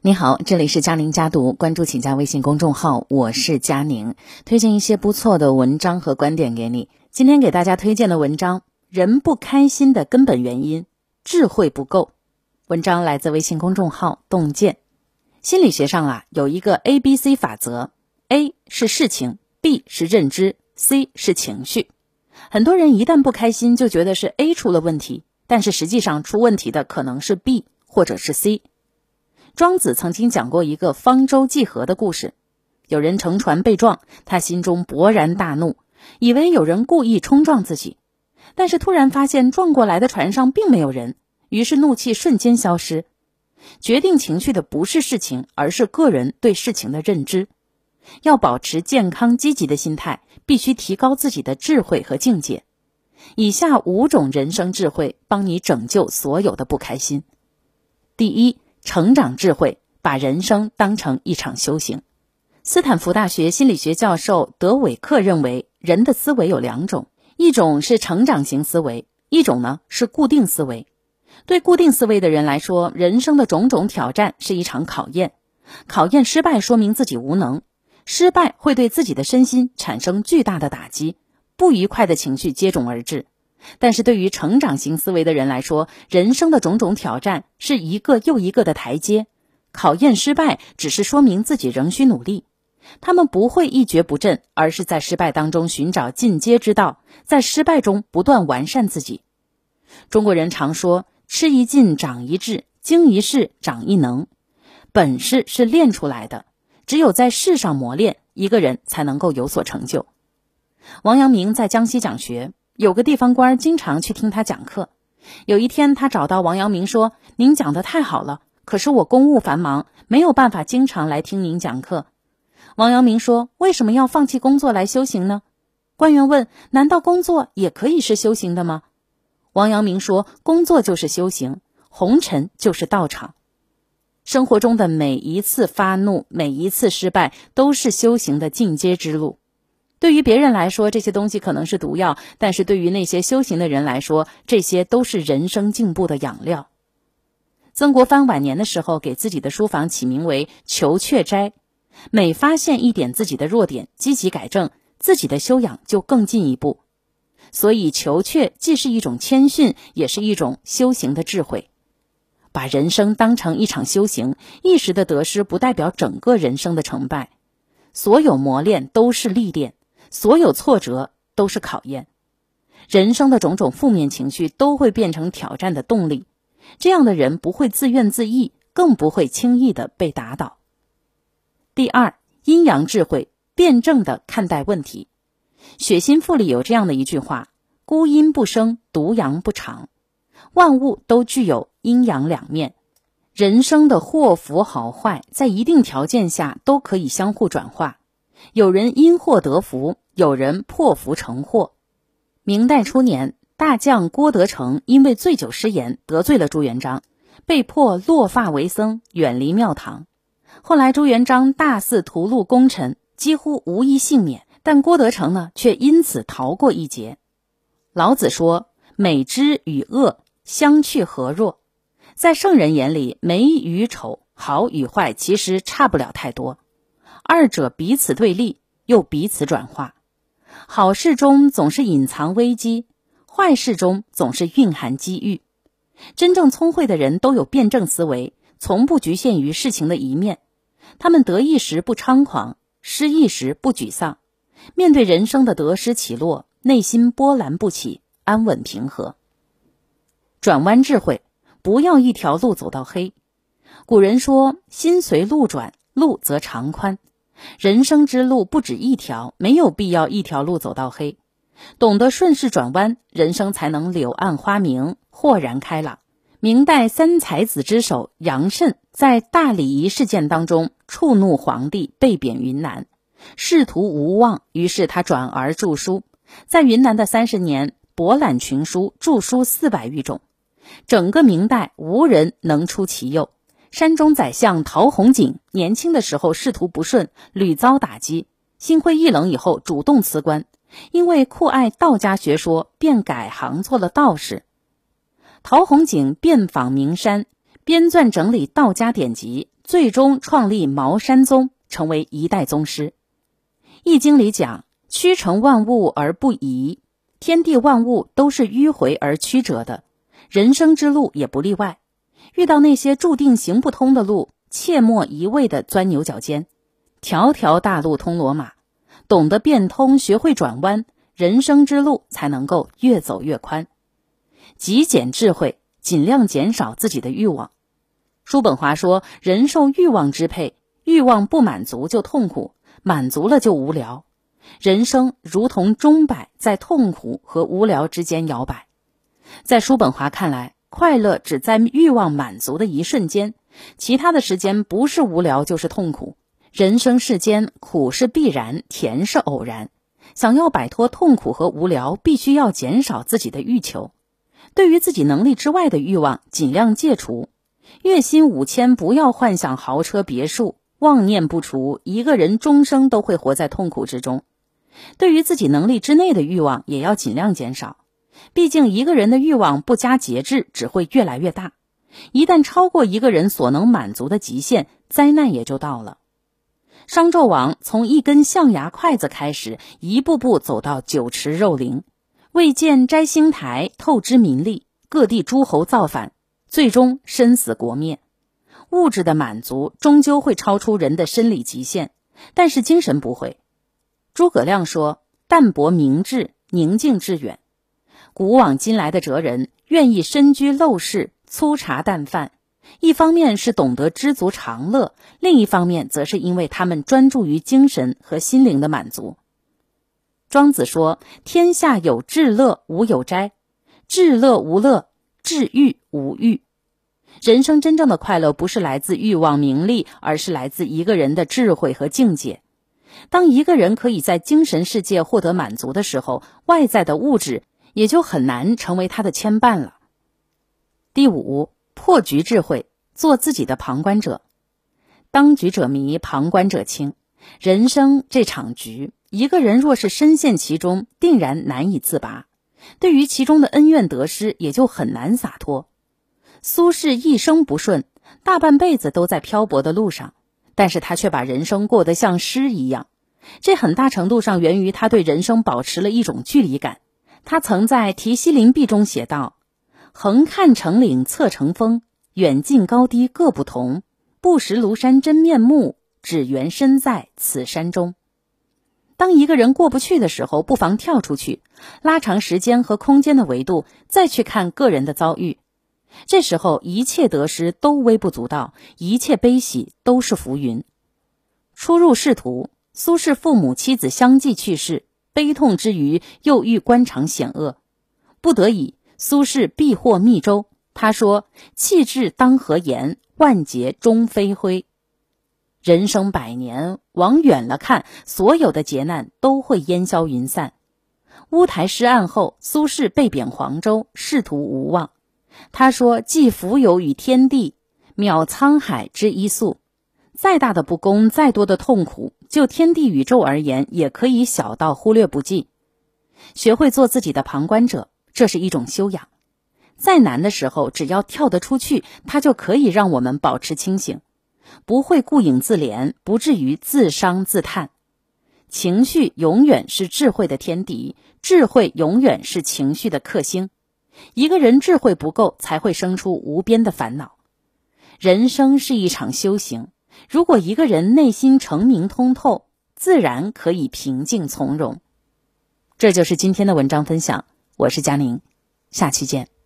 你好，这里是佳宁家读，关注请加微信公众号，我是佳宁，推荐一些不错的文章和观点给你。今天给大家推荐的文章：人不开心的根本原因，智慧不够。文章来自微信公众号洞见。心理学上啊，有一个 A B C 法则，A 是事情，B 是认知，C 是情绪。很多人一旦不开心，就觉得是 A 出了问题，但是实际上出问题的可能是 B 或者是 C。庄子曾经讲过一个方舟济河的故事，有人乘船被撞，他心中勃然大怒，以为有人故意冲撞自己，但是突然发现撞过来的船上并没有人，于是怒气瞬间消失。决定情绪的不是事情，而是个人对事情的认知。要保持健康积极的心态，必须提高自己的智慧和境界。以下五种人生智慧，帮你拯救所有的不开心。第一。成长智慧，把人生当成一场修行。斯坦福大学心理学教授德韦克认为，人的思维有两种，一种是成长型思维，一种呢是固定思维。对固定思维的人来说，人生的种种挑战是一场考验，考验失败说明自己无能，失败会对自己的身心产生巨大的打击，不愉快的情绪接踵而至。但是对于成长型思维的人来说，人生的种种挑战是一个又一个的台阶，考验失败只是说明自己仍需努力。他们不会一蹶不振，而是在失败当中寻找进阶之道，在失败中不断完善自己。中国人常说“吃一堑，长一智；经一事，长一能”。本事是练出来的，只有在世上磨练，一个人才能够有所成就。王阳明在江西讲学。有个地方官经常去听他讲课。有一天，他找到王阳明说：“您讲的太好了，可是我公务繁忙，没有办法经常来听您讲课。”王阳明说：“为什么要放弃工作来修行呢？”官员问：“难道工作也可以是修行的吗？”王阳明说：“工作就是修行，红尘就是道场。生活中的每一次发怒，每一次失败，都是修行的进阶之路。”对于别人来说，这些东西可能是毒药；但是对于那些修行的人来说，这些都是人生进步的养料。曾国藩晚年的时候，给自己的书房起名为“求雀斋”，每发现一点自己的弱点，积极改正，自己的修养就更进一步。所以，求雀既是一种谦逊，也是一种修行的智慧。把人生当成一场修行，一时的得失不代表整个人生的成败，所有磨练都是历练。所有挫折都是考验，人生的种种负面情绪都会变成挑战的动力。这样的人不会自怨自艾，更不会轻易的被打倒。第二，阴阳智慧，辩证的看待问题。《血心赋》里有这样的一句话：“孤阴不生，独阳不长。”万物都具有阴阳两面，人生的祸福好坏，在一定条件下都可以相互转化。有人因祸得福，有人破福成祸。明代初年，大将郭德成因为醉酒失言得罪了朱元璋，被迫落发为僧，远离庙堂。后来朱元璋大肆屠戮功臣，几乎无一幸免，但郭德成呢，却因此逃过一劫。老子说：“美之与恶相去何若？”在圣人眼里，美与丑、好与坏，其实差不了太多。二者彼此对立，又彼此转化。好事中总是隐藏危机，坏事中总是蕴含机遇。真正聪慧的人都有辩证思维，从不局限于事情的一面。他们得意时不猖狂，失意时不沮丧。面对人生的得失起落，内心波澜不起，安稳平和。转弯智慧，不要一条路走到黑。古人说：“心随路转，路则长宽。”人生之路不止一条，没有必要一条路走到黑。懂得顺势转弯，人生才能柳暗花明，豁然开朗。明代三才子之首杨慎在大礼仪事件当中触怒皇帝，被贬云南，仕途无望，于是他转而著书，在云南的三十年，博览群书，著书四百余种，整个明代无人能出其右。山中宰相陶弘景年轻的时候仕途不顺，屡遭打击，心灰意冷以后主动辞官，因为酷爱道家学说，便改行做了道士。陶弘景遍访名山，编撰整理道家典籍，最终创立茅山宗，成为一代宗师。《易经》里讲：“曲成万物而不移，天地万物都是迂回而曲折的，人生之路也不例外。遇到那些注定行不通的路，切莫一味的钻牛角尖。条条大路通罗马，懂得变通，学会转弯，人生之路才能够越走越宽。极简智慧，尽量减少自己的欲望。”叔本华说：“人受欲望支配，欲望不满足就痛苦，满足了就无聊。人生如同钟摆，在痛苦和无聊之间摇摆。”在叔本华看来，快乐只在欲望满足的一瞬间，其他的时间不是无聊就是痛苦。人生世间，苦是必然，甜是偶然。想要摆脱痛苦和无聊，必须要减少自己的欲求，对于自己能力之外的欲望，尽量戒除。月薪五千，不要幻想豪车别墅，妄念不除，一个人终生都会活在痛苦之中。对于自己能力之内的欲望，也要尽量减少。毕竟一个人的欲望不加节制，只会越来越大。一旦超过一个人所能满足的极限，灾难也就到了。商纣王从一根象牙筷子开始，一步步走到酒池肉林，未见摘星台，透支民力，各地诸侯造反。最终身死国灭，物质的满足终究会超出人的生理极限，但是精神不会。诸葛亮说：“淡泊明志，宁静致远。”古往今来的哲人愿意身居陋室，粗茶淡饭，一方面是懂得知足常乐，另一方面则是因为他们专注于精神和心灵的满足。庄子说：“天下有至乐，无有斋；至乐无乐。”至欲无欲，人生真正的快乐不是来自欲望名利，而是来自一个人的智慧和境界。当一个人可以在精神世界获得满足的时候，外在的物质也就很难成为他的牵绊了。第五，破局智慧，做自己的旁观者。当局者迷，旁观者清。人生这场局，一个人若是深陷其中，定然难以自拔。对于其中的恩怨得失，也就很难洒脱。苏轼一生不顺，大半辈子都在漂泊的路上，但是他却把人生过得像诗一样。这很大程度上源于他对人生保持了一种距离感。他曾在《题西林壁》中写道：“横看成岭侧成峰，远近高低各不同。不识庐山真面目，只缘身在此山中。”当一个人过不去的时候，不妨跳出去，拉长时间和空间的维度，再去看个人的遭遇。这时候，一切得失都微不足道，一切悲喜都是浮云。初入仕途，苏轼父母妻子相继去世，悲痛之余又遇官场险恶，不得已，苏轼避祸密州。他说：“气质当何言？万劫终飞灰。”人生百年，往远了看，所有的劫难都会烟消云散。乌台诗案后，苏轼被贬黄州，仕途无望。他说：“寄蜉蝣于天地，渺沧海之一粟。再大的不公，再多的痛苦，就天地宇宙而言，也可以小到忽略不计。学会做自己的旁观者，这是一种修养。再难的时候，只要跳得出去，它就可以让我们保持清醒。”不会顾影自怜，不至于自伤自叹。情绪永远是智慧的天敌，智慧永远是情绪的克星。一个人智慧不够，才会生出无边的烦恼。人生是一场修行，如果一个人内心澄明通透，自然可以平静从容。这就是今天的文章分享，我是佳宁，下期见。